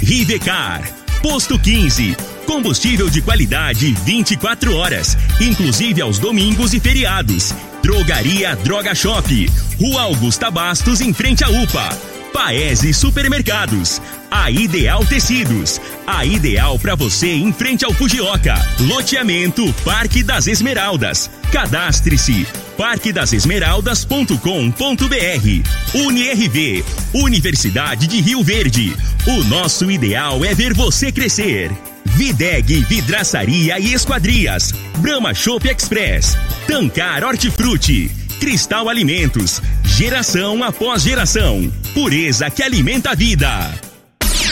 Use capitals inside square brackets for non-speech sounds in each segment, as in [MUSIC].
Rivecar, Posto 15, combustível de qualidade 24 horas, inclusive aos domingos e feriados. Drogaria Droga Shop, Rua Augusta Bastos, em frente à UPA. Paese Supermercados, a Ideal Tecidos, a ideal para você em frente ao Fujioka. Loteamento Parque das Esmeraldas. Cadastre-se parquedasesmeraldas.com.br. UniRV, Universidade de Rio Verde. O nosso ideal é ver você crescer. Videg Vidraçaria e Esquadrias. Brahma Shop Express. Tancar Hortifruti. Cristal Alimentos. Geração após geração. Pureza que alimenta a vida.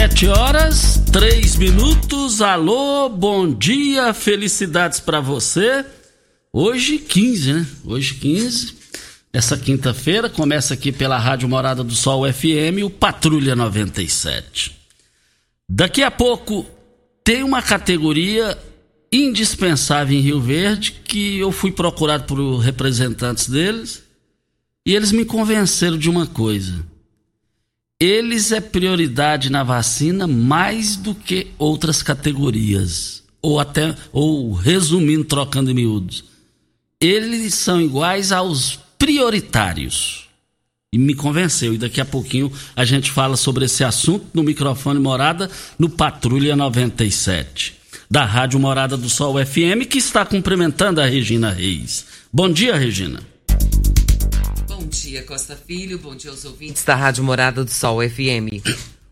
Sete horas, três minutos. Alô, bom dia, felicidades para você. Hoje 15, né? Hoje 15. Essa quinta-feira começa aqui pela Rádio Morada do Sol FM, o Patrulha 97. Daqui a pouco tem uma categoria indispensável em Rio Verde que eu fui procurado por representantes deles e eles me convenceram de uma coisa eles é prioridade na vacina mais do que outras categorias. Ou até, ou resumindo, trocando em miúdos. Eles são iguais aos prioritários. E me convenceu. E daqui a pouquinho a gente fala sobre esse assunto no microfone Morada, no Patrulha 97. Da Rádio Morada do Sol FM, que está cumprimentando a Regina Reis. Bom dia, Regina dia, Costa Filho. Bom dia aos ouvintes da Rádio Morada do Sol FM.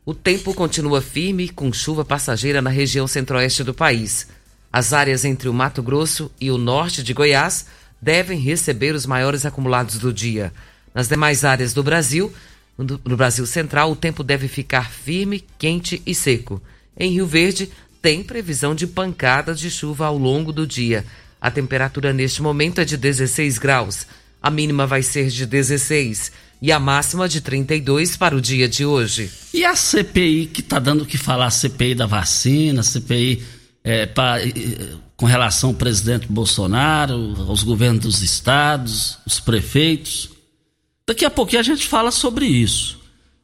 O tempo continua firme, com chuva passageira na região centro-oeste do país. As áreas entre o Mato Grosso e o norte de Goiás devem receber os maiores acumulados do dia. Nas demais áreas do Brasil, no Brasil Central, o tempo deve ficar firme, quente e seco. Em Rio Verde, tem previsão de pancadas de chuva ao longo do dia. A temperatura neste momento é de 16 graus. A mínima vai ser de 16 e a máxima de 32 para o dia de hoje. E a CPI que está dando o que falar, a CPI da vacina, CPI é, pra, com relação ao presidente Bolsonaro, aos governos dos estados, os prefeitos. Daqui a pouquinho a gente fala sobre isso.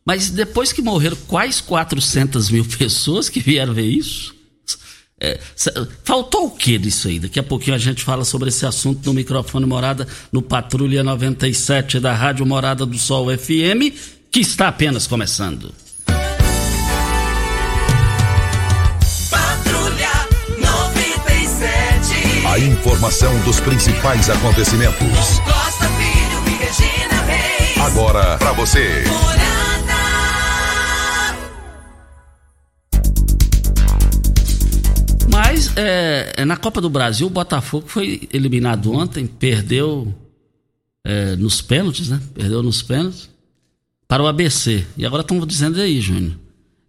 Mas depois que morreram quais 400 mil [LAUGHS] pessoas que vieram ver isso? É, faltou o que disso aí? Daqui a pouquinho a gente fala sobre esse assunto no microfone Morada, no Patrulha 97 da Rádio Morada do Sol FM, que está apenas começando. Patrulha 97. A informação dos principais acontecimentos. Costa Filho e Regina Reis. Agora para você. Morada. Mas é, na Copa do Brasil, o Botafogo foi eliminado ontem, perdeu é, nos pênaltis, né? Perdeu nos pênaltis para o ABC. E agora estão dizendo aí, Júnior.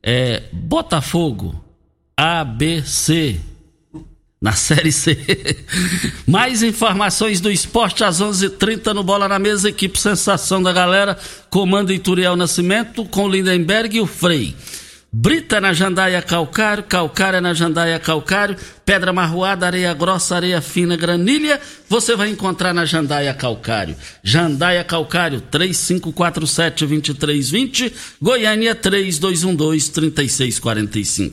É, Botafogo, ABC, na Série C. [LAUGHS] Mais informações do esporte às 11:30 h 30 no Bola na Mesa, equipe Sensação da Galera, comando Ituriel Nascimento com Lindenberg e o Frei. Brita na jandaia calcário, calcária na jandaia calcário, pedra marroada, areia grossa, areia fina, granilha, você vai encontrar na jandaia calcário. Jandaia calcário, 3547-2320, Goiânia 3212-3645.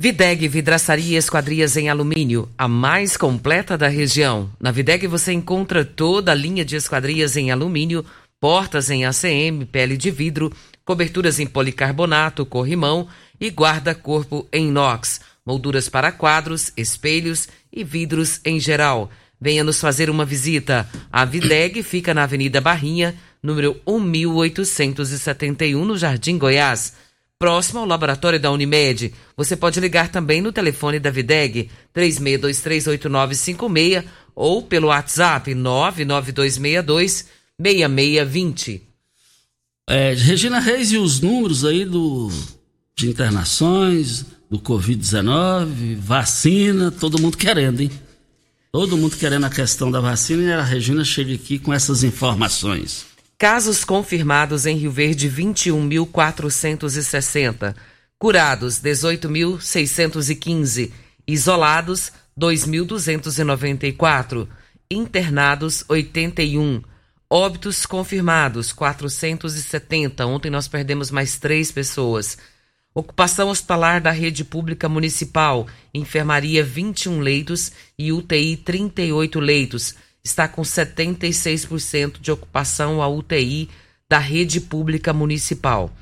Videg Vidraçaria Esquadrias em Alumínio, a mais completa da região. Na Videg você encontra toda a linha de esquadrias em alumínio portas em ACM, pele de vidro, coberturas em policarbonato, corrimão e guarda-corpo em inox, molduras para quadros, espelhos e vidros em geral. Venha nos fazer uma visita. A Videg fica na Avenida Barrinha, número 1871, no Jardim Goiás, próximo ao laboratório da Unimed. Você pode ligar também no telefone da Videg, 36238956 ou pelo WhatsApp 992626620. É, Regina Reis e os números aí do, de internações, do Covid-19, vacina, todo mundo querendo, hein? Todo mundo querendo a questão da vacina e a Regina chega aqui com essas informações. Casos confirmados em Rio Verde 21.460. Curados 18.615. Isolados 2.294. Internados 81. Óbitos confirmados 470. Ontem nós perdemos mais três pessoas. Ocupação hospitalar da rede pública municipal, enfermaria 21 leitos e UTI 38 leitos. Está com 76% de ocupação a UTI da rede pública municipal.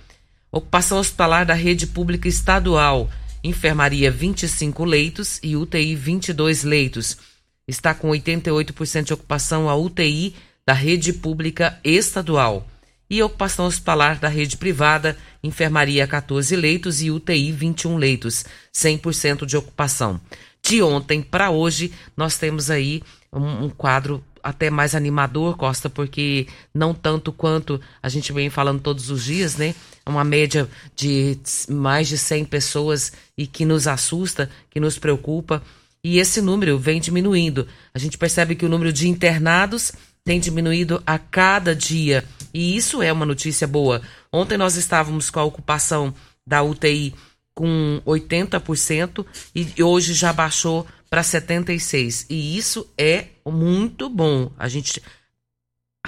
Ocupação hospitalar da rede pública estadual, enfermaria 25 leitos e UTI 22 leitos. Está com 88% de ocupação a UTI da rede pública estadual e ocupação hospitalar da rede privada, enfermaria 14 leitos e UTI 21 leitos, 100% de ocupação. De ontem para hoje, nós temos aí um, um, quadro até mais animador, Costa, porque não tanto quanto a gente vem falando todos os dias, né? Uma média de mais de 100 pessoas e que nos assusta, que nos preocupa. E esse número vem diminuindo. A gente percebe que o número de internados tem diminuído a cada dia. E isso é uma notícia boa. Ontem nós estávamos com a ocupação da UTI com 80% e hoje já baixou para 76%. E isso é muito bom. A gente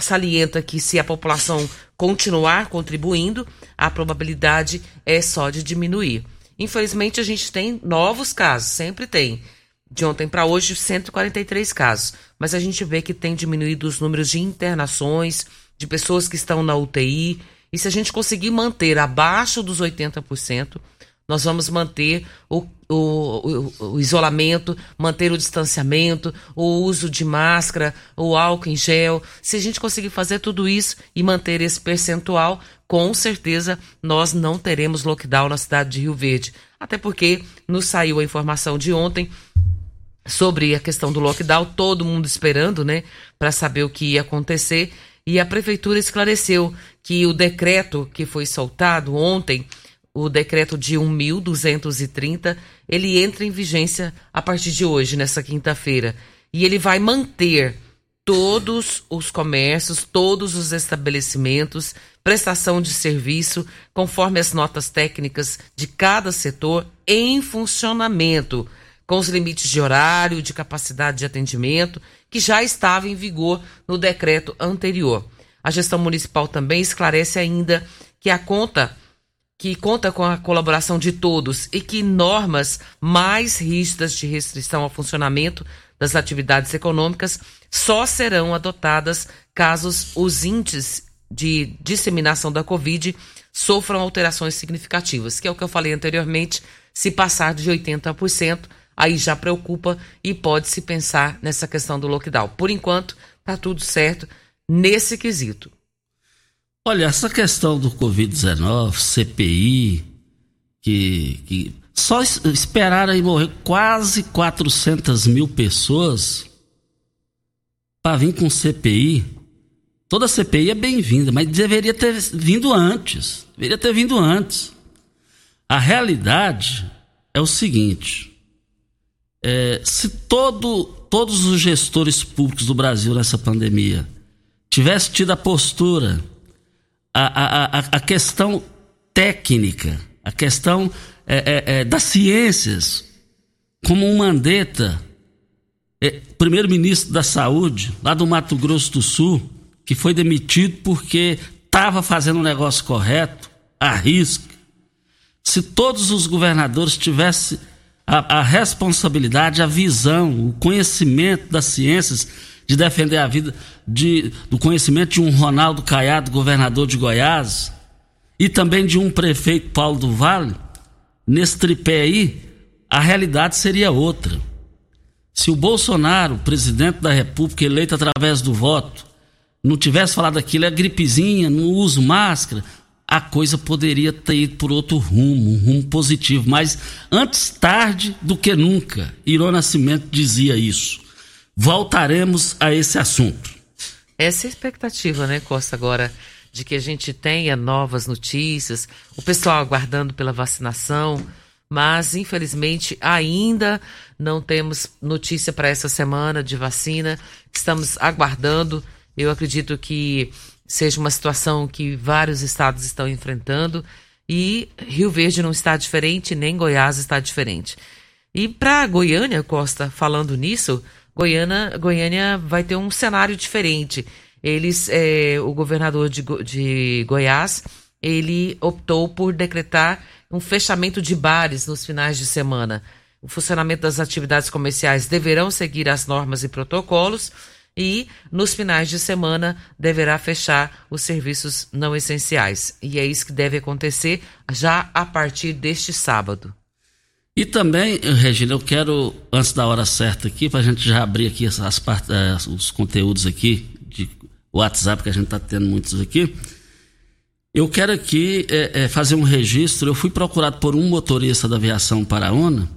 salienta que se a população continuar contribuindo, a probabilidade é só de diminuir. Infelizmente, a gente tem novos casos, sempre tem de ontem para hoje, 143 casos. Mas a gente vê que tem diminuído os números de internações, de pessoas que estão na UTI. E se a gente conseguir manter abaixo dos 80%, nós vamos manter o, o, o, o, isolamento, manter o distanciamento, o uso de máscara, o álcool em gel. Se a gente conseguir fazer tudo isso e manter esse percentual, com certeza nós não teremos lockdown na cidade de Rio Verde. Até porque nos saiu a informação de ontem sobre a questão do lockdown, todo mundo esperando, né, para saber o que ia acontecer. E a prefeitura esclareceu que o decreto que foi soltado ontem, o decreto de 1.230, ele entra em vigência a partir de hoje, nessa quinta-feira. E ele vai manter todos os comércios, todos os estabelecimentos, prestação de serviço, conforme as notas técnicas de cada setor, em funcionamento com os limites de horário, de capacidade de atendimento, que já estava em vigor no decreto anterior. A gestão municipal também esclarece ainda que a conta que conta com a colaboração de todos e que normas mais rígidas de restrição ao funcionamento das atividades econômicas só serão adotadas caso os índices de disseminação da Covid sofram alterações significativas, que é o que eu falei anteriormente, se passar de 80%, aí já preocupa e pode-se pensar nessa questão do lockdown. Por enquanto, está tudo certo nesse quesito. Olha, essa questão do Covid-19, CPI, que, que só esperaram aí morrer quase 400 mil pessoas para vir com CPI. Toda CPI é bem-vinda, mas deveria ter vindo antes. Deveria ter vindo antes. A realidade é o seguinte: é, se todo, todos os gestores públicos do Brasil nessa pandemia tivessem tido a postura, a, a, a, a questão técnica, a questão é, é, é das ciências, como um Mandetta, é, primeiro-ministro da Saúde, lá do Mato Grosso do Sul, que foi demitido porque estava fazendo um negócio correto, a risco. Se todos os governadores tivessem a, a responsabilidade, a visão, o conhecimento das ciências, de defender a vida, de, do conhecimento de um Ronaldo Caiado, governador de Goiás, e também de um prefeito Paulo do Vale, nesse tripé aí, a realidade seria outra. Se o Bolsonaro, presidente da República, eleito através do voto, não tivesse falado aquilo, é gripezinha, não uso máscara, a coisa poderia ter ido por outro rumo, um rumo positivo. Mas antes tarde do que nunca, Irô Nascimento dizia isso. Voltaremos a esse assunto. Essa é a expectativa, né, Costa, agora, de que a gente tenha novas notícias, o pessoal aguardando pela vacinação, mas infelizmente ainda não temos notícia para essa semana de vacina. Estamos aguardando. Eu acredito que seja uma situação que vários estados estão enfrentando e Rio Verde não está diferente, nem Goiás está diferente. E para Goiânia, Costa, falando nisso, Goiânia, Goiânia vai ter um cenário diferente. Eles, é, o governador de, de Goiás, ele optou por decretar um fechamento de bares nos finais de semana. O funcionamento das atividades comerciais deverão seguir as normas e protocolos e nos finais de semana deverá fechar os serviços não essenciais. E é isso que deve acontecer já a partir deste sábado. E também, Regina, eu quero, antes da hora certa aqui, para a gente já abrir aqui as, eh, os conteúdos aqui de WhatsApp, que a gente está tendo muitos aqui. Eu quero aqui é, é, fazer um registro. Eu fui procurado por um motorista da aviação Paraona.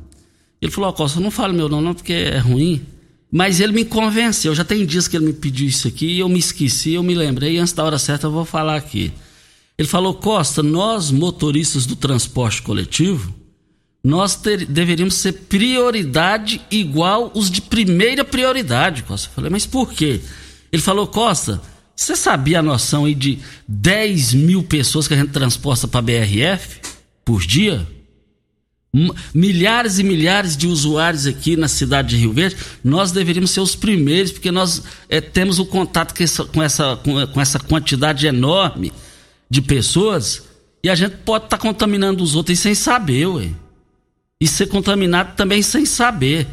Ele falou: Ó, oh, Costa, não fale meu nome, não, porque é ruim. Mas ele me convenceu. Já tem dias que ele me pediu isso aqui eu me esqueci, eu me lembrei. Antes da hora certa eu vou falar aqui. Ele falou: Costa, nós motoristas do transporte coletivo, nós ter, deveríamos ser prioridade igual os de primeira prioridade, Costa. Eu falei: Mas por quê? Ele falou: Costa, você sabia a noção aí de 10 mil pessoas que a gente transporta para BRF por dia? Milhares e milhares de usuários aqui na cidade de Rio Verde, nós deveríamos ser os primeiros, porque nós é, temos o contato com essa, com, essa, com essa quantidade enorme de pessoas e a gente pode estar tá contaminando os outros sem saber, ué. E ser contaminado também sem saber.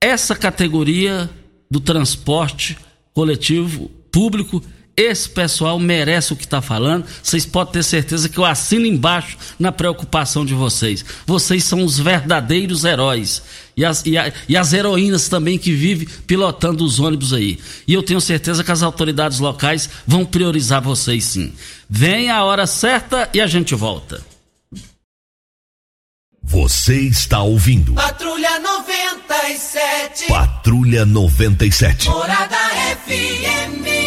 Essa categoria do transporte coletivo público esse pessoal merece o que está falando. Vocês podem ter certeza que eu assino embaixo na preocupação de vocês. Vocês são os verdadeiros heróis. E as, e, a, e as heroínas também que vivem pilotando os ônibus aí. E eu tenho certeza que as autoridades locais vão priorizar vocês sim. Vem a hora certa e a gente volta. Você está ouvindo. Patrulha 97. Patrulha 97. Morada FM.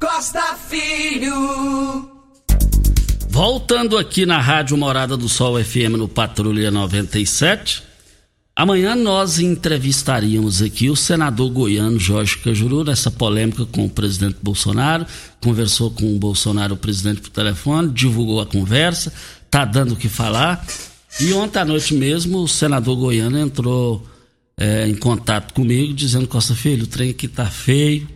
Costa Filho. Voltando aqui na Rádio Morada do Sol FM no Patrulha 97. Amanhã nós entrevistaríamos aqui o senador goiano Jorge Cajuru nessa polêmica com o presidente Bolsonaro. Conversou com o Bolsonaro, o presidente, por telefone, divulgou a conversa, tá dando o que falar. E ontem à noite mesmo o senador goiano entrou é, em contato comigo, dizendo: Costa Filho, o trem aqui tá feio,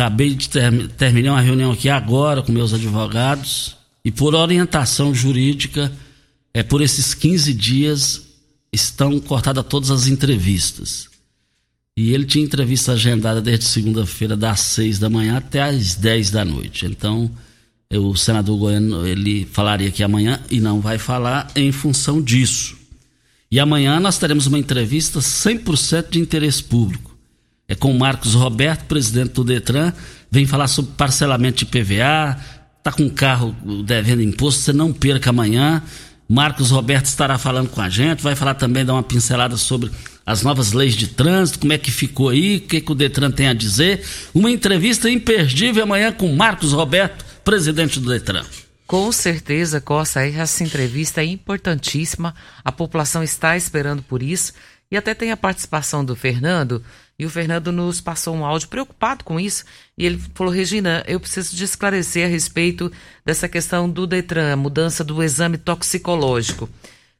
Acabei de ter, terminar uma reunião aqui agora com meus advogados e por orientação jurídica, é por esses 15 dias estão cortadas todas as entrevistas. E ele tinha entrevista agendada desde segunda-feira, das 6 da manhã até às 10 da noite. Então, o senador Goiano ele falaria que amanhã e não vai falar em função disso. E amanhã nós teremos uma entrevista 100% de interesse público é com o Marcos Roberto, presidente do Detran, vem falar sobre parcelamento de PVA, tá com carro devendo imposto, você não perca amanhã. Marcos Roberto estará falando com a gente, vai falar também, dar uma pincelada sobre as novas leis de trânsito, como é que ficou aí, o que, que o Detran tem a dizer. Uma entrevista imperdível amanhã com Marcos Roberto, presidente do Detran. Com certeza, Costa, essa entrevista é importantíssima, a população está esperando por isso. E até tem a participação do Fernando, e o Fernando nos passou um áudio preocupado com isso. E ele falou: Regina, eu preciso de esclarecer a respeito dessa questão do Detran, mudança do exame toxicológico.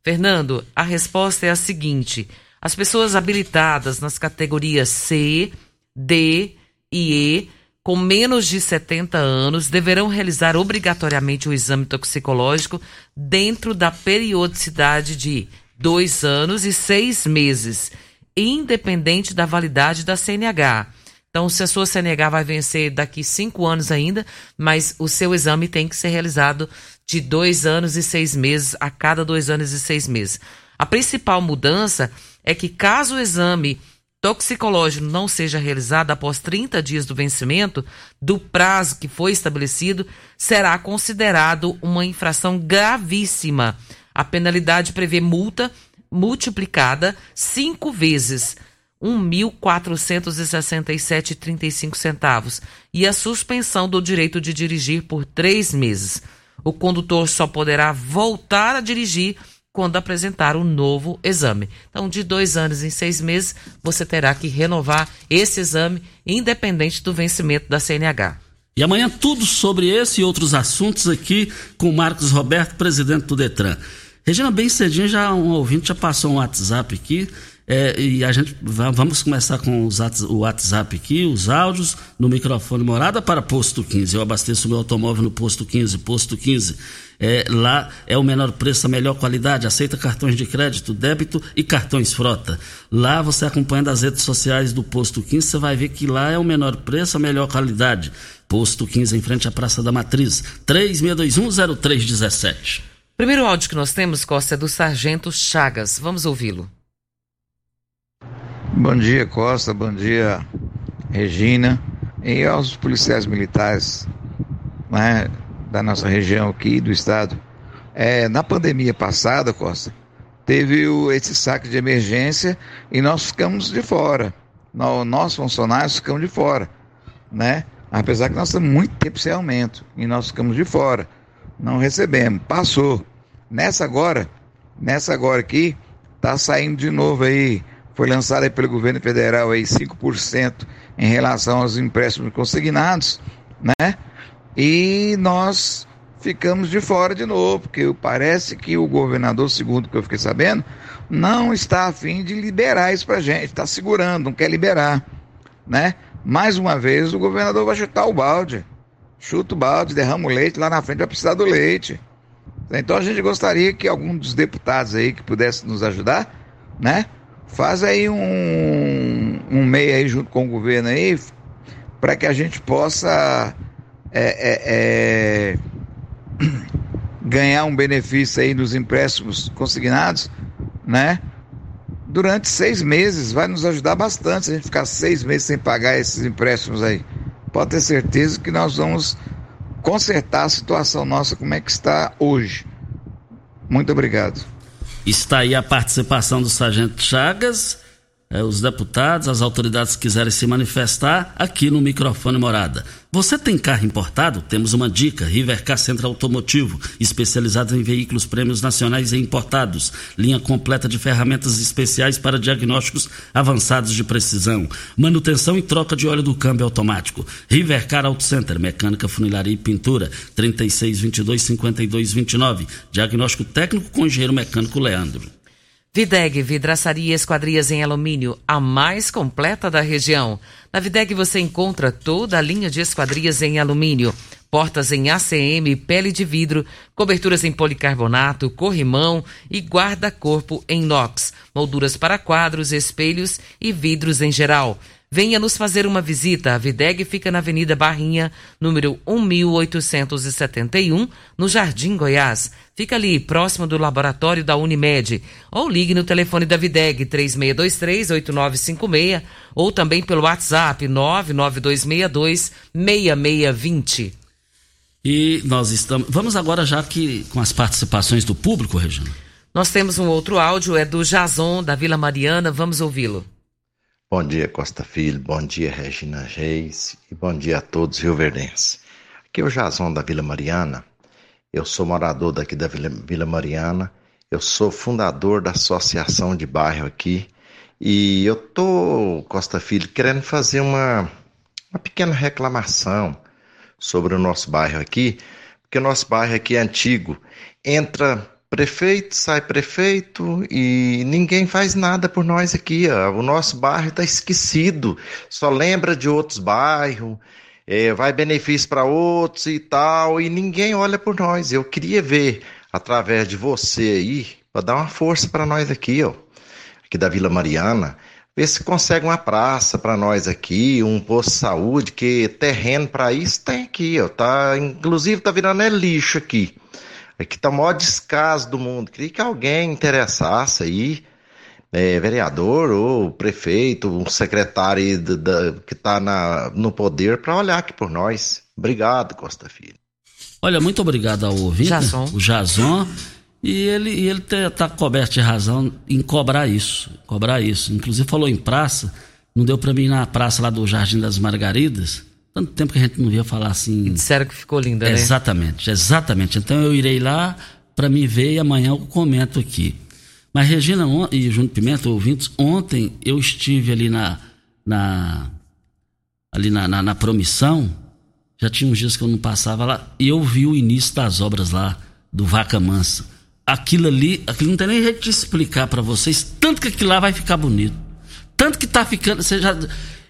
Fernando, a resposta é a seguinte: as pessoas habilitadas nas categorias C, D e E, com menos de 70 anos, deverão realizar obrigatoriamente o exame toxicológico dentro da periodicidade de dois anos e seis meses independente da validade da CNH. Então, se a sua CNH vai vencer daqui cinco anos ainda, mas o seu exame tem que ser realizado de dois anos e seis meses a cada dois anos e seis meses. A principal mudança é que, caso o exame toxicológico não seja realizado após 30 dias do vencimento do prazo que foi estabelecido, será considerado uma infração gravíssima. A penalidade prevê multa multiplicada cinco vezes 1.467,35 centavos e a suspensão do direito de dirigir por três meses. O condutor só poderá voltar a dirigir quando apresentar um novo exame. Então, de dois anos em seis meses, você terá que renovar esse exame, independente do vencimento da CNH. E amanhã tudo sobre esse e outros assuntos aqui com Marcos Roberto, presidente do Detran. Regina, bem cedinho, já um ouvinte já passou um WhatsApp aqui é, e a gente vamos começar com os, o WhatsApp aqui, os áudios no microfone morada para posto 15. Eu abasteço meu automóvel no posto 15, posto 15. É, lá é o menor preço, a melhor qualidade, aceita cartões de crédito, débito e cartões frota. Lá você acompanha das redes sociais do posto 15, você vai ver que lá é o menor preço, a melhor qualidade. Posto 15 em frente à Praça da Matriz, 36210317. Primeiro áudio que nós temos, Costa, é do Sargento Chagas. Vamos ouvi-lo. Bom dia, Costa. Bom dia, Regina. E aos policiais militares né, da nossa região aqui, do estado. É, na pandemia passada, Costa, teve o, esse saque de emergência e nós ficamos de fora. Nós, nós, funcionários, ficamos de fora. Né? Apesar que nós estamos muito tempo sem aumento e nós ficamos de fora. Não recebemos. Passou. Nessa agora, nessa agora aqui, tá saindo de novo aí foi lançada pelo governo federal aí 5% em relação aos empréstimos consignados, né? E nós ficamos de fora de novo, porque parece que o governador, segundo que eu fiquei sabendo, não está afim de liberar isso para gente, está segurando, não quer liberar, né? Mais uma vez o governador vai chutar o balde, chuta o balde, derrama o leite, lá na frente vai precisar do leite. Então a gente gostaria que algum dos deputados aí que pudesse nos ajudar, né? Faz aí um, um meio aí junto com o governo aí, para que a gente possa é, é, é, [CLEARS THROAT] ganhar um benefício aí nos empréstimos consignados, né? Durante seis meses vai nos ajudar bastante se a gente ficar seis meses sem pagar esses empréstimos aí. Pode ter certeza que nós vamos consertar a situação nossa como é que está hoje. Muito obrigado. Está aí a participação do Sargento Chagas é, os deputados, as autoridades quiserem se manifestar aqui no microfone morada. Você tem carro importado? Temos uma dica. Rivercar Centro Automotivo, especializado em veículos prêmios nacionais e importados. Linha completa de ferramentas especiais para diagnósticos avançados de precisão. Manutenção e troca de óleo do câmbio automático. Rivercar Auto Center, mecânica, funilaria e pintura. 3622 5229. Diagnóstico técnico com engenheiro mecânico Leandro. Videg Vidraçaria Esquadrias em Alumínio, a mais completa da região. Na Videg você encontra toda a linha de esquadrias em alumínio, portas em ACM, pele de vidro, coberturas em policarbonato, corrimão e guarda-corpo em inox, molduras para quadros, espelhos e vidros em geral. Venha nos fazer uma visita. A Videg fica na Avenida Barrinha, número 1871, no Jardim Goiás. Fica ali, próximo do laboratório da Unimed. Ou ligue no telefone da Videg, 3623-8956, ou também pelo WhatsApp, 99262-6620. E nós estamos. Vamos agora já que com as participações do público, Regina. Nós temos um outro áudio, é do Jason, da Vila Mariana. Vamos ouvi-lo. Bom dia, Costa Filho. Bom dia, Regina Reis. E bom dia a todos rioverdenses. Aqui é o Jason da Vila Mariana. Eu sou morador daqui da Vila, Vila Mariana. Eu sou fundador da associação de bairro aqui. E eu tô, Costa Filho, querendo fazer uma, uma pequena reclamação sobre o nosso bairro aqui, porque o nosso bairro aqui é antigo. Entra prefeito, sai prefeito e ninguém faz nada por nós aqui. Ó. O nosso bairro está esquecido, só lembra de outros bairros, é, vai benefício para outros e tal, e ninguém olha por nós. Eu queria ver através de você aí, para dar uma força para nós aqui, ó, aqui da Vila Mariana, ver se consegue uma praça para nós aqui, um posto de saúde, que terreno para isso tem aqui, ó. Tá, inclusive tá virando é lixo aqui. Aqui tá o maior descaso do mundo. Queria que alguém interessasse aí, é, vereador ou prefeito, um secretário da, da, que está no poder para olhar aqui por nós. Obrigado, Costa Filho. Olha, muito obrigado ao ouvinte, Jason. o Jason. E ele, e ele está coberto de razão em cobrar isso. Cobrar isso. Inclusive falou em praça, não deu para mim ir na praça lá do Jardim das Margaridas. Tanto tempo que a gente não via falar assim. E disseram que ficou linda, né? Exatamente, exatamente. Então eu irei lá para me ver e amanhã eu comento aqui. Mas Regina e Júnior Pimenta, ouvintes, ontem eu estive ali na, na ali na, na, na, promissão, já tinha uns dias que eu não passava lá, e eu vi o início das obras lá do Vaca Mansa. Aquilo ali, aquilo não tem nem jeito de explicar para vocês, tanto que aquilo lá vai ficar bonito. Tanto que tá ficando, você já,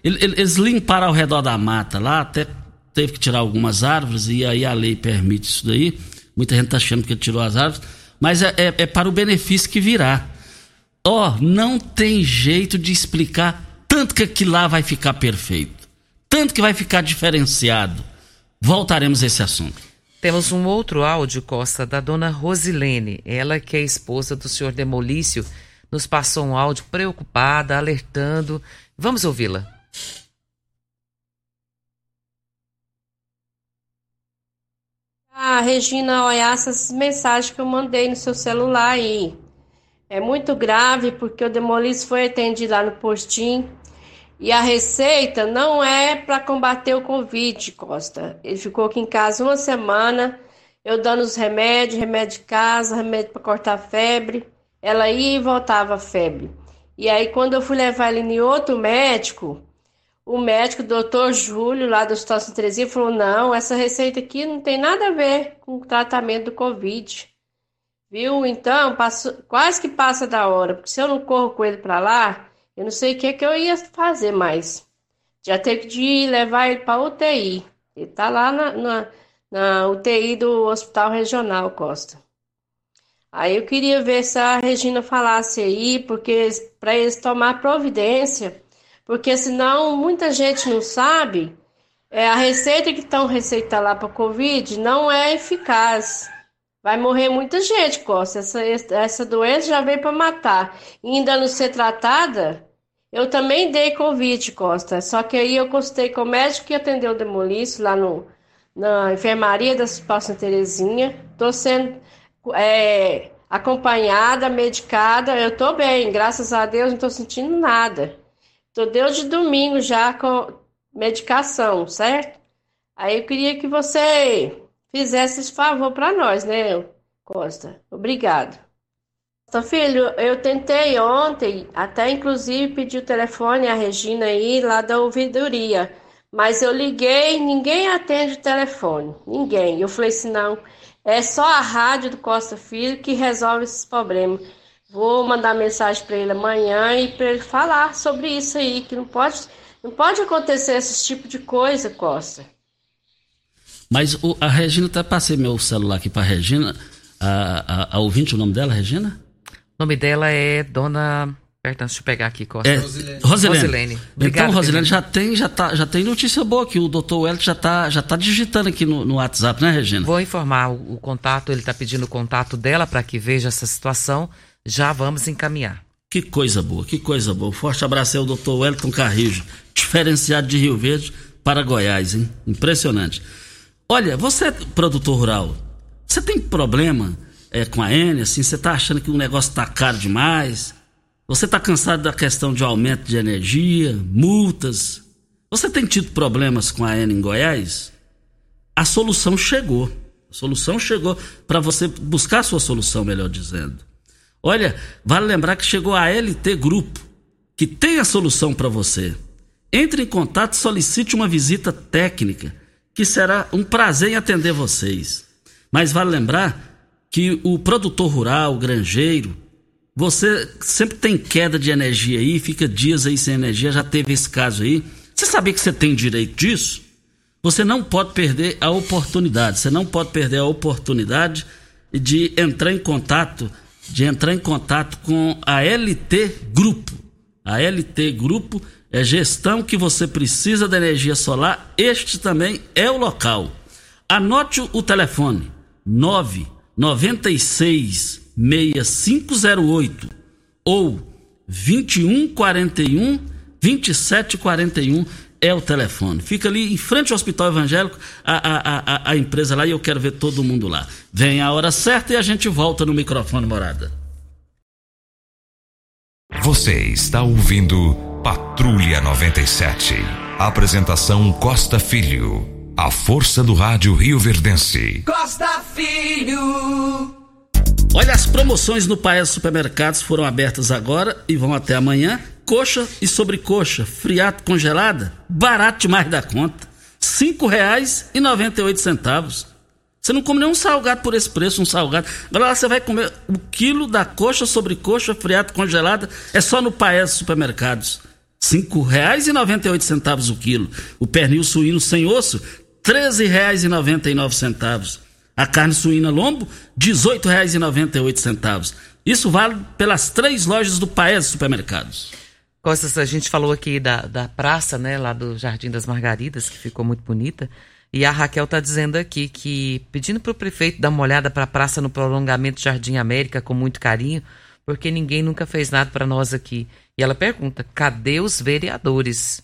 eles limparam ao redor da mata lá, até teve que tirar algumas árvores, e aí a lei permite isso daí. Muita gente tá achando que ele tirou as árvores mas é, é, é para o benefício que virá. Ó, oh, não tem jeito de explicar tanto que aquilo lá vai ficar perfeito, tanto que vai ficar diferenciado. Voltaremos a esse assunto. Temos um outro áudio, Costa, da dona Rosilene. Ela, que é esposa do senhor Demolício, nos passou um áudio preocupada, alertando. Vamos ouvi-la. Ah, Regina, olha essas mensagens que eu mandei no seu celular aí. É muito grave porque o Demolice foi atendido lá no postinho e a receita não é para combater o Covid, Costa. Ele ficou aqui em casa uma semana, eu dando os remédios, remédio de casa, remédio para cortar febre. Ela ia e voltava a febre. E aí, quando eu fui levar ele em outro médico, o médico, o doutor Júlio, lá do Hospital Santa Teresinha, falou: não, essa receita aqui não tem nada a ver com o tratamento do Covid. Viu? Então, passo, quase que passa da hora, porque se eu não corro com ele para lá, eu não sei o que, é que eu ia fazer mais. Já teve de levar ele para UTI. Ele tá lá na, na, na UTI do Hospital Regional Costa. Aí eu queria ver se a Regina falasse aí, porque para eles tomar providência porque senão muita gente não sabe, é, a receita que estão receitando lá para Covid não é eficaz. Vai morrer muita gente, Costa. Essa, essa doença já veio para matar. E ainda não ser tratada, eu também dei Covid, Costa. Só que aí eu consultei com o médico que atendeu o demolício lá no, na enfermaria da Hospital Santa Terezinha. Estou sendo é, acompanhada, medicada. Eu estou bem, graças a Deus, não estou sentindo nada. Tô desde domingo já com medicação, certo? Aí eu queria que você fizesse esse favor para nós, né, Costa? Obrigado. Então, filho, eu tentei ontem, até inclusive pedir o telefone à Regina aí, lá da ouvidoria. Mas eu liguei, ninguém atende o telefone. Ninguém. Eu falei assim, não, é só a rádio do Costa Filho que resolve esses problemas. Vou mandar mensagem para ele amanhã e para ele falar sobre isso aí, que não pode, não pode acontecer esse tipo de coisa, Costa. Mas o, a Regina, até passei meu celular aqui para Regina. A, a, a, ouvinte, o nome dela, Regina? O nome dela é Dona. Perdão, deixa eu pegar aqui, Costa. É, Rosilene. Rosilene. Obrigado, então, Rosilene, já tem, já, tá, já tem notícia boa aqui. O doutor Wellington já está já tá digitando aqui no, no WhatsApp, né, Regina? Vou informar o, o contato, ele está pedindo o contato dela para que veja essa situação já vamos encaminhar. Que coisa boa, que coisa boa. Forte abraço ao doutor Wellington Carrijo, diferenciado de Rio Verde para Goiás, hein? Impressionante. Olha, você é produtor rural, você tem problema é, com a N, assim, você está achando que o negócio está caro demais? Você está cansado da questão de aumento de energia, multas? Você tem tido problemas com a N em Goiás? A solução chegou. A solução chegou para você buscar a sua solução, melhor dizendo. Olha, vale lembrar que chegou a LT Grupo, que tem a solução para você. Entre em contato solicite uma visita técnica, que será um prazer em atender vocês. Mas vale lembrar que o produtor rural, o granjeiro, você sempre tem queda de energia aí, fica dias aí sem energia, já teve esse caso aí. Você sabia que você tem direito disso? Você não pode perder a oportunidade, você não pode perder a oportunidade de entrar em contato de entrar em contato com a LT Grupo. A LT Grupo é gestão que você precisa da energia solar. Este também é o local. Anote o telefone: 996 6508 ou 2141 2741 é o telefone. Fica ali em frente ao Hospital Evangélico, a, a, a, a empresa lá, e eu quero ver todo mundo lá. Vem a hora certa e a gente volta no microfone morada. Você está ouvindo Patrulha 97. Apresentação Costa Filho. A força do rádio Rio Verdense. Costa Filho. Olha, as promoções no Paes Supermercados foram abertas agora e vão até amanhã. Coxa e sobrecoxa, friato congelada, barato demais da conta. Cinco reais e noventa e oito centavos. Você não come nenhum salgado por esse preço, um salgado. Agora lá você vai comer o quilo da coxa sobre coxa, friato congelada, é só no Paes Supermercados. Cinco reais e noventa e oito centavos o quilo. O pernil suíno sem osso, treze reais e noventa e nove centavos. A carne suína lombo, dezoito reais e noventa e oito centavos. Isso vale pelas três lojas do Paes Supermercados. Costas, a gente falou aqui da, da praça, né, lá do Jardim das Margaridas, que ficou muito bonita. E a Raquel está dizendo aqui que, pedindo para o prefeito dar uma olhada para a praça no prolongamento Jardim América com muito carinho, porque ninguém nunca fez nada para nós aqui. E ela pergunta: cadê os vereadores?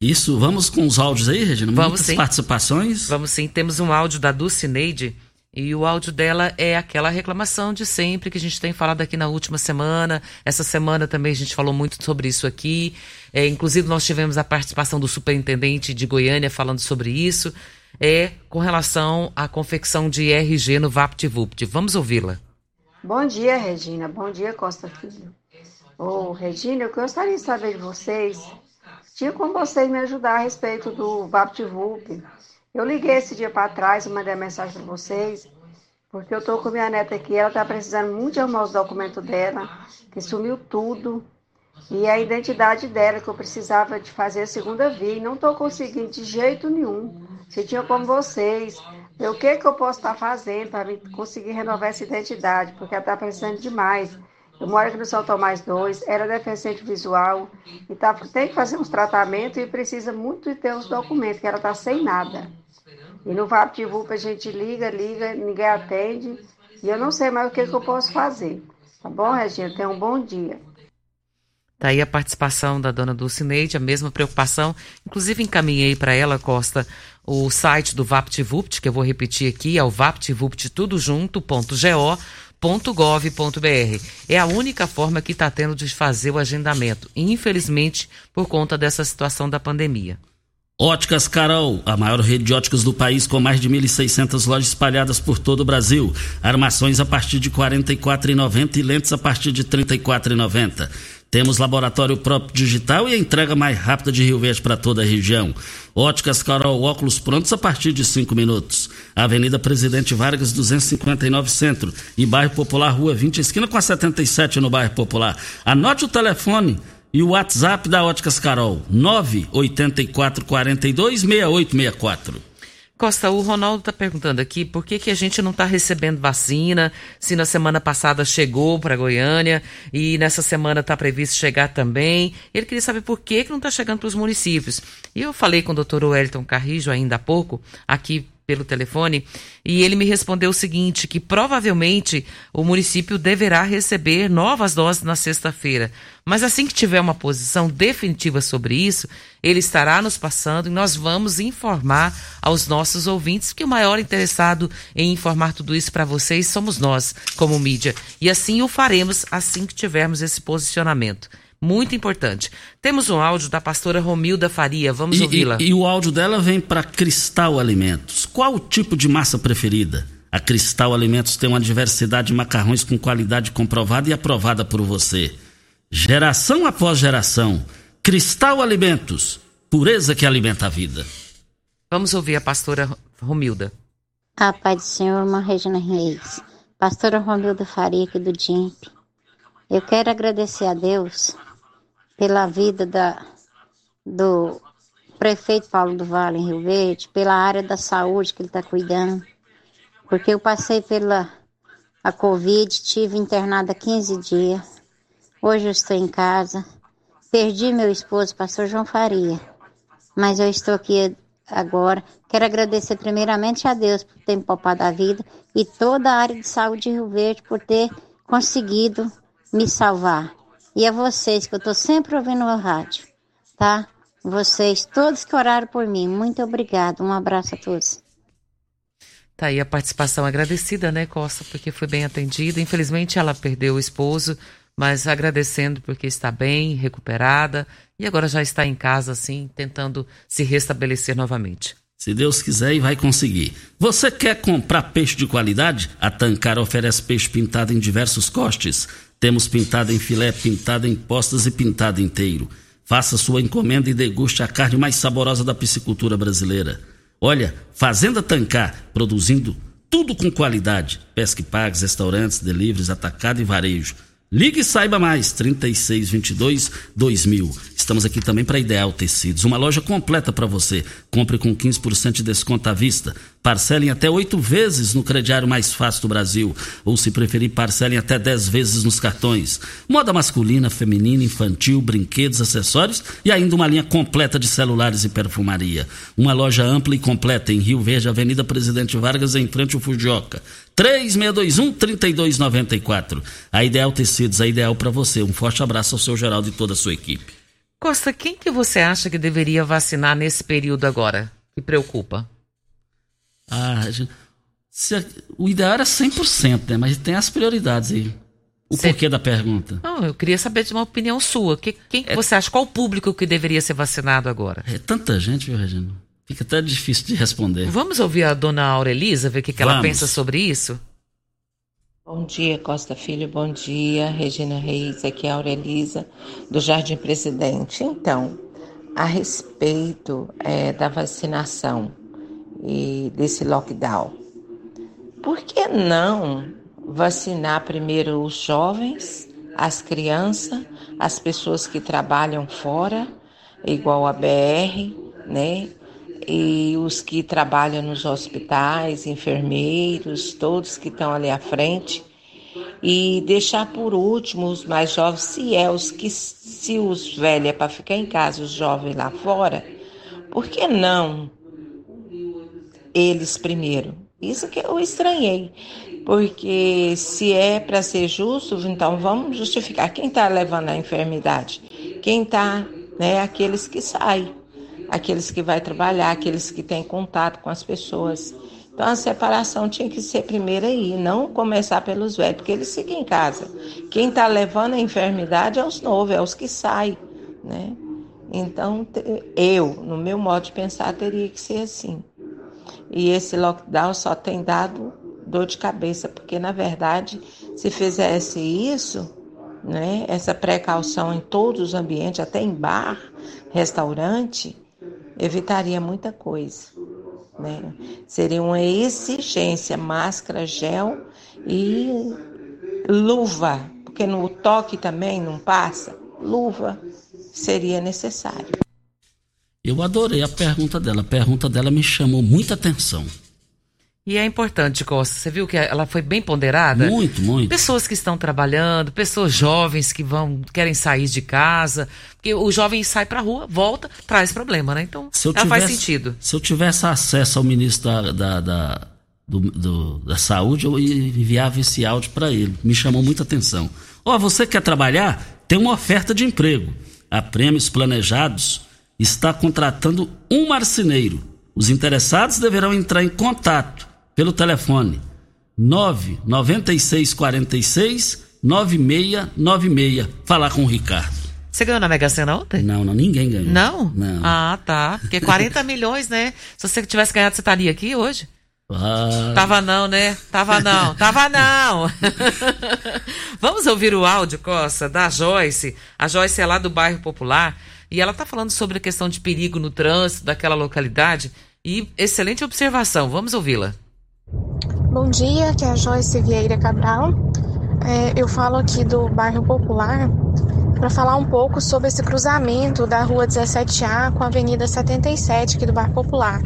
Isso, vamos com os áudios aí, Regina? Vamos Muitas sim. participações. Vamos sim, temos um áudio da Dulcineide e o áudio dela é aquela reclamação de sempre que a gente tem falado aqui na última semana. Essa semana também a gente falou muito sobre isso aqui. É, inclusive, nós tivemos a participação do superintendente de Goiânia falando sobre isso. É com relação à confecção de RG no VaptVupt. Vamos ouvi-la. Bom dia, Regina. Bom dia, Costa Filho. Ô, Regina, eu gostaria de saber de vocês. Tinha como vocês me ajudar a respeito do VaptVup. Eu liguei esse dia para trás, eu mandei mensagem para vocês, porque eu tô com minha neta aqui, ela tá precisando muito de arrumar os documentos dela, que sumiu tudo. E a identidade dela, que eu precisava de fazer a segunda via, e não tô conseguindo de jeito nenhum. Se tinha como vocês, o que que eu posso estar fazendo para conseguir renovar essa identidade, porque ela tá precisando demais. Eu moro aqui no São Tomás 2, era deficiente visual, e tá, tem que fazer uns tratamentos e precisa muito de ter os documentos, que ela tá sem nada. E no VaptVup a gente liga, liga, ninguém atende, e eu não sei mais o que, que eu posso fazer. Tá bom, Regina? Tenha um bom dia. Tá aí a participação da dona Dulcineide, a mesma preocupação. Inclusive, encaminhei para ela, Costa, o site do VaptVupt, que eu vou repetir aqui, é o vaptvupttudojunto.go.gov.br. É a única forma que está tendo de fazer o agendamento, infelizmente, por conta dessa situação da pandemia. Óticas Carol, a maior rede de óticas do país com mais de 1.600 lojas espalhadas por todo o Brasil. Armações a partir de R$ 44,90 e lentes a partir de R$ 34,90. Temos laboratório próprio digital e a entrega mais rápida de Rio Verde para toda a região. Óticas Carol, óculos prontos a partir de 5 minutos. Avenida Presidente Vargas, 259 Centro. E Bairro Popular, Rua 20, esquina com a 77 no Bairro Popular. Anote o telefone e o WhatsApp da Óticas Carol, 984 42 6864. Costa, o Ronaldo está perguntando aqui por que, que a gente não está recebendo vacina, se na semana passada chegou para Goiânia e nessa semana está previsto chegar também. Ele queria saber por que, que não está chegando para os municípios. E eu falei com o doutor Wellington Carrijo ainda há pouco, aqui pelo telefone, e ele me respondeu o seguinte, que provavelmente o município deverá receber novas doses na sexta-feira. Mas assim que tiver uma posição definitiva sobre isso, ele estará nos passando e nós vamos informar aos nossos ouvintes, que o maior interessado em informar tudo isso para vocês somos nós, como mídia. E assim o faremos assim que tivermos esse posicionamento. Muito importante. Temos um áudio da pastora Romilda Faria. Vamos ouvi-la. e- e o áudio dela vem para Cristal Alimentos. Qual o tipo de massa preferida? A Cristal Alimentos tem uma diversidade de macarrões com qualidade comprovada e aprovada por você. Geração após geração. Cristal Alimentos. Pureza que alimenta a vida. Vamos ouvir a pastora Romilda. A paz do Senhor, irmã Regina Reis. Pastora Romilda Faria aqui do DIMP. Eu quero agradecer a Deus pela vida da, do prefeito Paulo do Vale em Rio Verde, pela área da saúde que ele está cuidando. Porque eu passei pela a Covid, tive internada 15 dias. Hoje eu estou em casa. Perdi meu esposo, pastor João Faria. Mas eu estou aqui agora. Quero agradecer primeiramente a Deus por ter me poupado a vida e toda a área de saúde de Rio Verde por ter conseguido me salvar. E a vocês, que eu estou sempre ouvindo o rádio, tá? Vocês, todos que oraram por mim, muito obrigado. Um abraço a todos. Tá aí a participação agradecida, né, Costa, porque foi bem atendida. Infelizmente ela perdeu o esposo, mas agradecendo porque está bem, recuperada e agora já está em casa, assim, tentando se restabelecer novamente. Se Deus quiser, e vai conseguir. Você quer comprar peixe de qualidade? A Tancar oferece peixe pintado em diversos cortes. Temos pintado em filé, pintado em postas e pintado inteiro. Faça sua encomenda e deguste a carne mais saborosa da piscicultura brasileira. Olha, Fazenda Tancar, produzindo tudo com qualidade. Pesque pagues, restaurantes, deliveries, atacado e varejo. Ligue e saiba mais, 3622 2000. Estamos aqui também para Ideal Tecidos, uma loja completa para você. Compre com 15% de desconto à vista. Parcelem até oito vezes no crediário mais fácil do Brasil. Ou, se preferir, parcelem até dez vezes nos cartões. Moda masculina, feminina, infantil, brinquedos, acessórios e ainda uma linha completa de celulares e perfumaria. Uma loja ampla e completa em Rio Verde, Avenida Presidente Vargas, em frente ao Fujioka. 3621-3294. A Ideal Tecidos, a ideal para você. Um forte abraço ao seu Geraldo e toda a sua equipe. Costa, quem que você acha que deveria vacinar nesse período agora? Que preocupa? Ah, se, o ideal era 100%, né? Mas tem as prioridades aí. O porquê da pergunta? Não, eu queria saber de uma opinião sua. Que, quem é... você acha? Qual o público que deveria ser vacinado agora? É tanta gente, viu, Regina? Fica até difícil de responder. Vamos ouvir a dona Aurelisa, ver o que, que ela pensa sobre isso? Bom dia, Costa Filho, bom dia, Regina Reis, aqui é a Aurelisa, do Jardim Presidente. Então, a respeito é, da vacinação e desse lockdown, por que não vacinar primeiro os jovens, as crianças, as pessoas que trabalham fora, igual a BR, né? E os que trabalham nos hospitais, enfermeiros, todos que estão ali à frente, e deixar por último os mais jovens, se é os que se os velhos é para ficar em casa, os jovens lá fora, por que não eles primeiro? Isso que eu estranhei, porque se é para ser justo, então vamos justificar. Quem está levando a enfermidade, quem está, né, aqueles que saem aqueles que vai trabalhar, aqueles que têm contato com as pessoas. Então a separação tinha que ser primeiro aí, não começar pelos velhos, porque eles ficam em casa. Quem está levando a enfermidade é os novos, é os que saem, né? Então eu, no meu modo de pensar, teria que ser assim. E esse lockdown só tem dado dor de cabeça, porque na verdade, se fizesse isso, né, essa precaução em todos os ambientes, até em bar, restaurante, evitaria muita coisa. Né? Seria uma exigência, máscara, gel e luva, porque no toque também não passa, luva seria necessário. Eu adorei a pergunta dela. A pergunta dela me chamou muita atenção. E é importante, Costa, você viu que ela foi bem ponderada? Muito, muito. Pessoas que estão trabalhando, pessoas jovens que vão querem sair de casa, porque o jovem sai para rua, volta, traz problema, né? Então, ela tivesse, faz sentido. Se eu tivesse acesso ao ministro da, da, da, do, do, da Saúde, eu enviava esse áudio para ele. Me chamou muita atenção. Ó, oh, você quer trabalhar? Tem uma oferta de emprego. A Prêmios Planejados está contratando um marceneiro. Os interessados deverão entrar em contato pelo telefone 99646 9696. Falar com o Ricardo. Você ganhou na Mega Sena ontem? Não, não, ninguém ganhou. Não? Não. Ah, tá. Porque [LAUGHS] 40 milhões, né? Se você tivesse ganhado, você estaria aqui hoje? Ah. Tava não, né? Tava não, tava não. [LAUGHS] Vamos ouvir o áudio, Costa, da Joyce. A Joyce é lá do bairro Popular e ela tá falando sobre a questão de perigo no trânsito daquela localidade. E excelente observação, vamos ouvi-la. Bom dia, aqui é a Joyce Vieira Cabral. É, eu falo aqui do bairro Popular para falar um pouco sobre esse cruzamento da rua 17A com a Avenida 77 aqui do bairro Popular.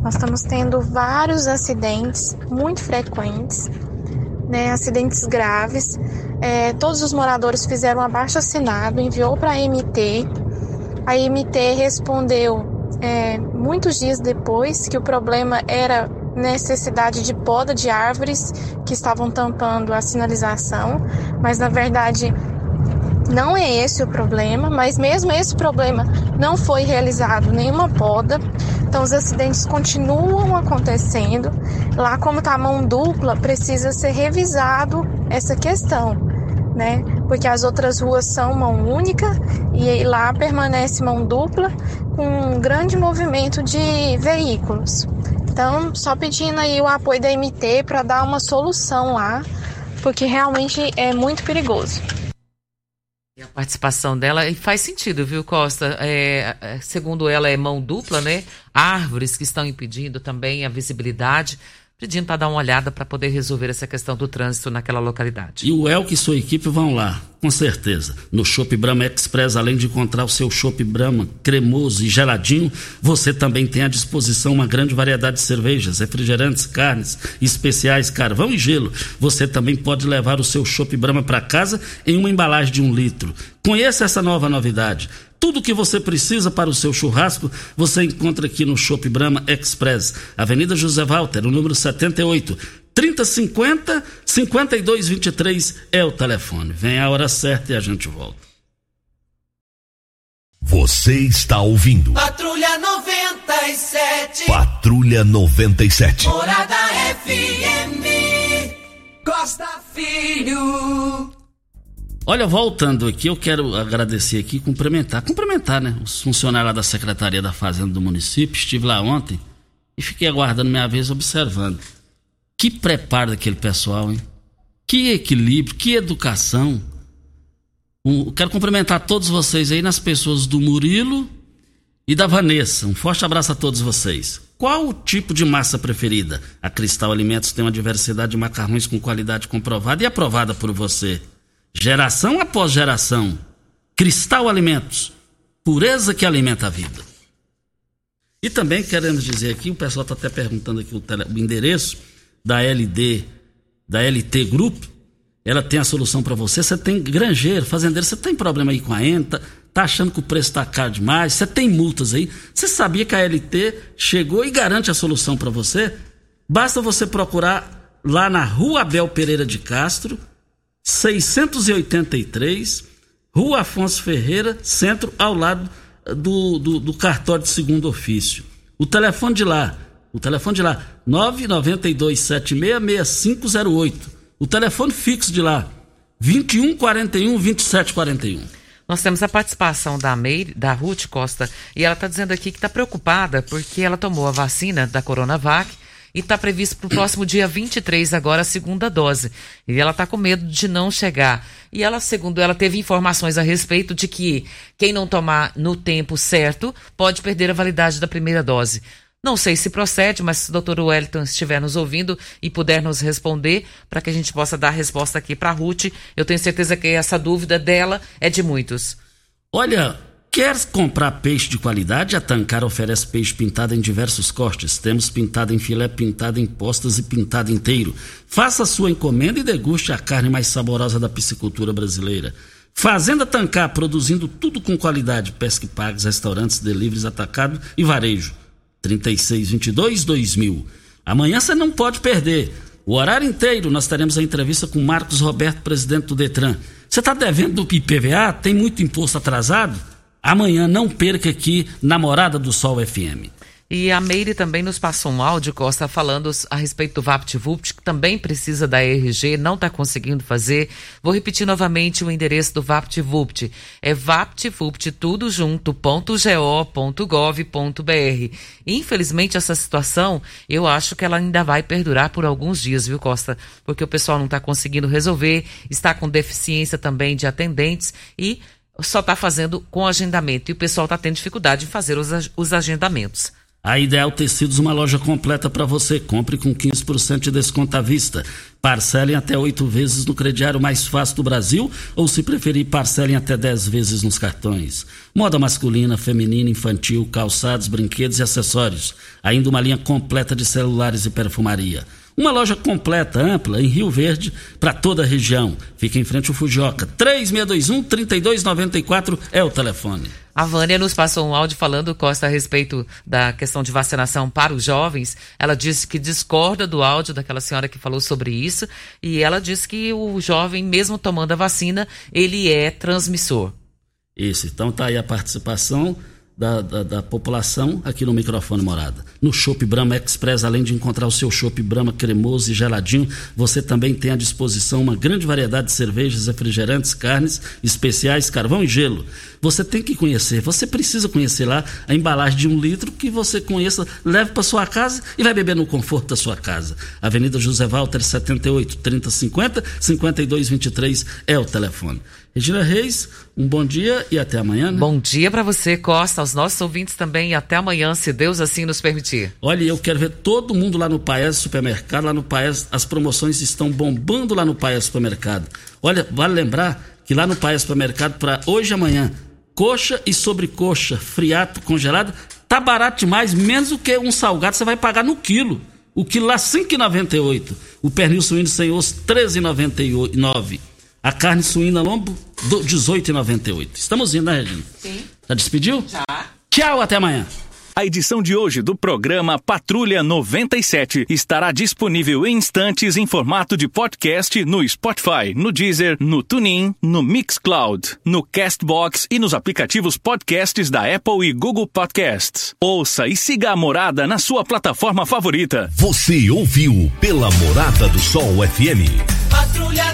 Nós estamos tendo vários acidentes muito frequentes, né, acidentes graves. é, todos os moradores fizeram um abaixo assinado, enviou para a MT. A MT respondeu é, muitos dias depois que o problema era necessidade de poda de árvores que estavam tampando a sinalização, mas na verdade não é esse o problema, mas mesmo esse problema não foi realizado nenhuma poda, então os acidentes continuam acontecendo. Lá, como está mão dupla, precisa ser revisado essa questão, né? Porque as outras ruas são mão única e lá permanece mão dupla com um grande movimento de veículos. Então, só pedindo aí o apoio da MT para dar uma solução lá, porque realmente é muito perigoso. E a participação dela e faz sentido, viu, Costa? É, é, segundo ela, é mão dupla, né? Árvores que estão impedindo também a visibilidade pedindo para dar uma olhada para poder resolver essa questão do trânsito naquela localidade. E o El e sua equipe vão lá, com certeza. No Shop Brahma Express, além de encontrar o seu Shop Brahma cremoso e geladinho, você também tem à disposição uma grande variedade de cervejas, refrigerantes, carnes, especiais, carvão e gelo. Você também pode levar o seu Shop Brahma para casa em uma embalagem de um litro. Conheça essa nova novidade. Tudo o que você precisa para o seu churrasco, você encontra aqui no Shop Brahma Express, Avenida José Walter, o número 78. 3050 5223 é o telefone. Vem a hora certa e a gente volta. Você está ouvindo. Patrulha 97. Patrulha 97. Morada FM. Costa Filho. Olha, voltando aqui, eu quero agradecer aqui, cumprimentar, cumprimentar, né? Os funcionários lá da Secretaria da Fazenda do município. Estive lá ontem e fiquei aguardando minha vez observando. Que preparo daquele pessoal, hein? Que equilíbrio, que educação. Um, quero cumprimentar todos vocês aí nas pessoas do Murilo e da Vanessa. Um forte abraço a todos vocês. Qual o tipo de massa preferida? A Cristal Alimentos tem uma diversidade de macarrões com qualidade comprovada e aprovada por você. Geração após geração. Cristal Alimentos. Pureza que alimenta a vida. E também queremos dizer aqui, o pessoal está até perguntando aqui o, tele, o, endereço da LD, da LT Grupo. Ela tem a solução para você. Você tem granjeiro, fazendeiro, você tem problema aí com a ENTA, tá achando que o preço está caro demais, você tem multas aí. Você sabia que a LT chegou e garante a solução para você? Basta você procurar lá na Rua Abel Pereira de Castro, 683, Rua Afonso Ferreira, centro, ao lado do, do, do, cartório de segundo ofício. O telefone de lá, o telefone de lá, 992766508. O telefone fixo de lá, 2141 2741. Nós temos a participação da Meire, da Ruth Costa, e ela está dizendo aqui que está preocupada porque ela tomou a vacina da Coronavac e está previsto para o próximo dia 23 agora a segunda dose. E ela está com medo de não chegar. E ela, segundo ela, teve informações a respeito de que quem não tomar no tempo certo pode perder a validade da primeira dose. Não sei se procede, mas se o doutor Wellington estiver nos ouvindo e puder nos responder, para que a gente possa dar a resposta aqui para a Ruth, eu tenho certeza que essa dúvida dela é de muitos. Olha, Quer comprar peixe de qualidade? A Tancar oferece peixe pintado em diversos cortes. Temos pintado em filé, pintado em postas e pintado inteiro. Faça sua encomenda e deguste a carne mais saborosa da piscicultura brasileira. Fazenda Tancar, produzindo tudo com qualidade. Pesque pagues, restaurantes, deliveries, atacado e varejo. 3622-2000. Amanhã você não pode perder. O horário inteiro nós teremos a entrevista com Marcos Roberto, presidente do Detran. Você está devendo do IPVA? Tem muito imposto atrasado? Amanhã não perca aqui Namorada do Sol FM. E a Meire também nos passou um áudio, Costa, falando a respeito do VaptVupt, que também precisa da RG, não está conseguindo fazer. Vou repetir novamente o endereço do VaptVupt. É VaptVupt, tudo junto. Infelizmente, essa situação, eu acho que ela ainda vai perdurar por alguns dias, viu, Costa? Porque o pessoal não está conseguindo resolver, está com deficiência também de atendentes e só está fazendo com agendamento e o pessoal está tendo dificuldade em fazer os, os agendamentos. A Ideal Tecidos, uma loja completa para você. Compre com 15% de desconto à vista. Parcelem até oito vezes no crediário mais fácil do Brasil ou, se preferir, parcelem até dez vezes nos cartões. Moda masculina, feminina, infantil, calçados, brinquedos e acessórios. Ainda uma linha completa de celulares e perfumaria. Uma loja completa, ampla, em Rio Verde, para toda a região. Fica em frente ao Fujioka. 3621-3294 é o telefone. A Vânia nos passou um áudio falando, Costa, a respeito da questão de vacinação para os jovens. Ela disse que discorda do áudio daquela senhora que falou sobre isso. E ela disse que o jovem, mesmo tomando a vacina, ele é transmissor. Isso, então tá aí a participação da, da, da, população aqui no microfone morada. No Chopp Brahma Express, além de encontrar o seu Chopp Brahma cremoso e geladinho, você também tem à disposição uma grande variedade de cervejas, refrigerantes, carnes especiais, carvão e gelo. Você tem que conhecer, você precisa conhecer lá a embalagem de um litro que você conheça, leve para sua casa e vai beber no conforto da sua casa. Avenida José Walter 78 3050 5223 é o telefone. Regina Reis, um bom dia e até amanhã. Né? Bom dia para você, Costa, aos nossos ouvintes também e até amanhã, se Deus assim nos permitir. Olha, eu quero ver todo mundo lá no Paes Supermercado, lá no Paes, as promoções estão bombando lá no Paes Supermercado. Olha, vale lembrar que lá no Paes Supermercado, para hoje e amanhã, coxa e sobrecoxa, friato congelado, tá barato demais, menos do que um salgado você vai pagar no quilo. O quilo lá R$ 5,98. O pernil suíno sem osso R$ 13,99. A carne suína lombo, 18,98. Estamos indo, né, Regina? Sim. Já despediu? Já. Tchau, até amanhã. A edição de hoje do programa Patrulha 97 estará disponível em instantes em formato de podcast no Spotify, no Deezer, no TuneIn, no Mixcloud, no Castbox e nos aplicativos podcasts da Apple e Google Podcasts. Ouça e siga a Morada na sua plataforma favorita. Você ouviu pela Morada do Sol FM. Patrulha 97.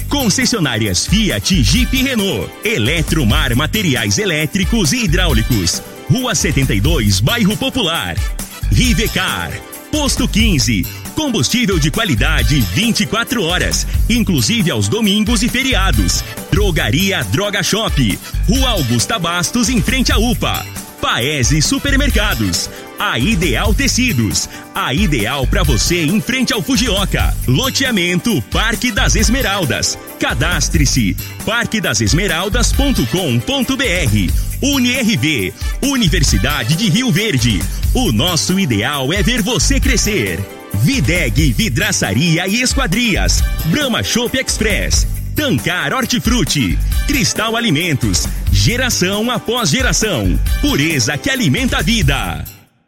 Concessionárias Fiat, Jeep e Renault. Eletromar Materiais Elétricos e Hidráulicos. Rua 72, Bairro Popular. Rivecar. Posto 15. Combustível de qualidade 24 horas, inclusive aos domingos e feriados. Drogaria Droga Shop. Rua Augusta Bastos, em frente à UPA. Paese Supermercados. A Ideal Tecidos. A ideal para você em frente ao Fujioka. Loteamento Parque das Esmeraldas. Cadastre-se parquedasesmeraldas.com.br. UniRV, Universidade de Rio Verde. O nosso ideal é ver você crescer. Videg Vidraçaria e Esquadrias. Brahma Shop Express. Tancar Hortifruti, Cristal Alimentos, geração após geração, pureza que alimenta a vida.